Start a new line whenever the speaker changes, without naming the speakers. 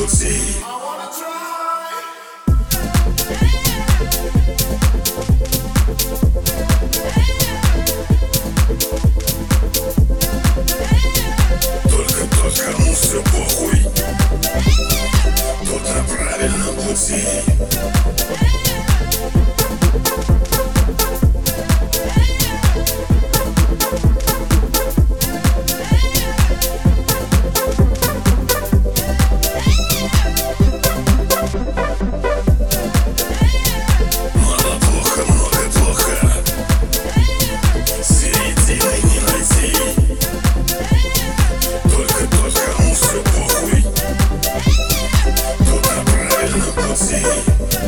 would. Только, ну все похуй Тут на правильном пути sei.